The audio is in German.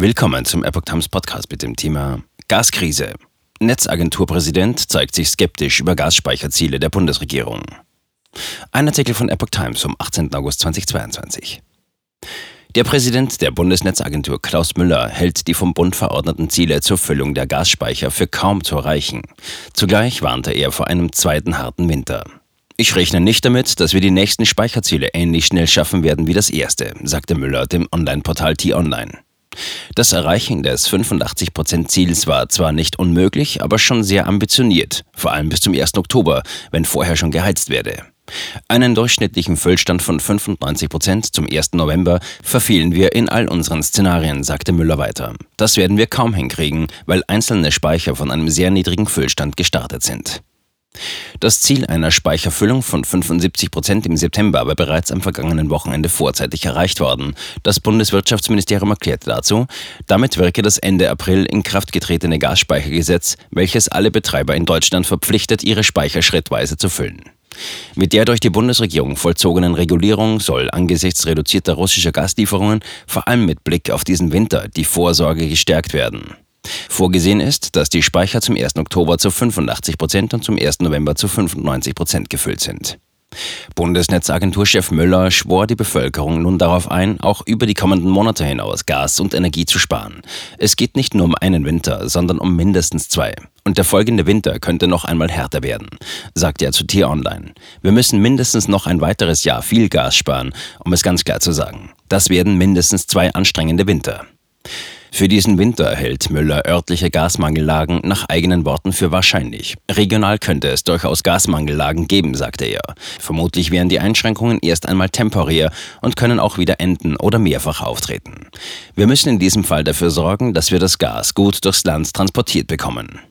Willkommen zum Epoch Times Podcast mit dem Thema Gaskrise. Netzagenturpräsident zeigt sich skeptisch über Gasspeicherziele der Bundesregierung. Ein Artikel von Epoch Times vom 18. August 2022. Der Präsident der Bundesnetzagentur Klaus Müller hält die vom Bund verordneten Ziele zur Füllung der Gasspeicher für kaum zu erreichen. Zugleich warnte er vor einem zweiten harten Winter. Ich rechne nicht damit, dass wir die nächsten Speicherziele ähnlich schnell schaffen werden wie das erste, sagte Müller dem Online-Portal T-Online. Das Erreichen des 85%-Ziels war zwar nicht unmöglich, aber schon sehr ambitioniert, vor allem bis zum 1. Oktober, wenn vorher schon geheizt werde. Einen durchschnittlichen Füllstand von 95% zum 1. November verfehlen wir in all unseren Szenarien, sagte Müller weiter. Das werden wir kaum hinkriegen, weil einzelne Speicher von einem sehr niedrigen Füllstand gestartet sind. Das Ziel einer Speicherfüllung von 75 Prozent im September war bereits am vergangenen Wochenende vorzeitig erreicht worden. Das Bundeswirtschaftsministerium erklärte dazu, damit wirke das Ende April in Kraft getretene Gasspeichergesetz, welches alle Betreiber in Deutschland verpflichtet, ihre Speicher schrittweise zu füllen. Mit der durch die Bundesregierung vollzogenen Regulierung soll angesichts reduzierter russischer Gaslieferungen vor allem mit Blick auf diesen Winter die Vorsorge gestärkt werden. Vorgesehen ist, dass die Speicher zum 1. Oktober zu 85 Prozent und zum 1. November zu 95 Prozent gefüllt sind. Bundesnetzagenturchef Müller schwor die Bevölkerung nun darauf ein, auch über die kommenden Monate hinaus Gas und Energie zu sparen. Es geht nicht nur um einen Winter, sondern um mindestens zwei. Und der folgende Winter könnte noch einmal härter werden, sagt er zu T-Online. Wir müssen mindestens noch ein weiteres Jahr viel Gas sparen, um es ganz klar zu sagen. Das werden mindestens zwei anstrengende Winter. Für diesen Winter hält Müller örtliche Gasmangellagen nach eigenen Worten für wahrscheinlich. Regional könnte es durchaus Gasmangellagen geben, sagte er. Vermutlich wären die Einschränkungen erst einmal temporär und können auch wieder enden oder mehrfach auftreten. Wir müssen in diesem Fall dafür sorgen, dass wir das Gas gut durchs Land transportiert bekommen.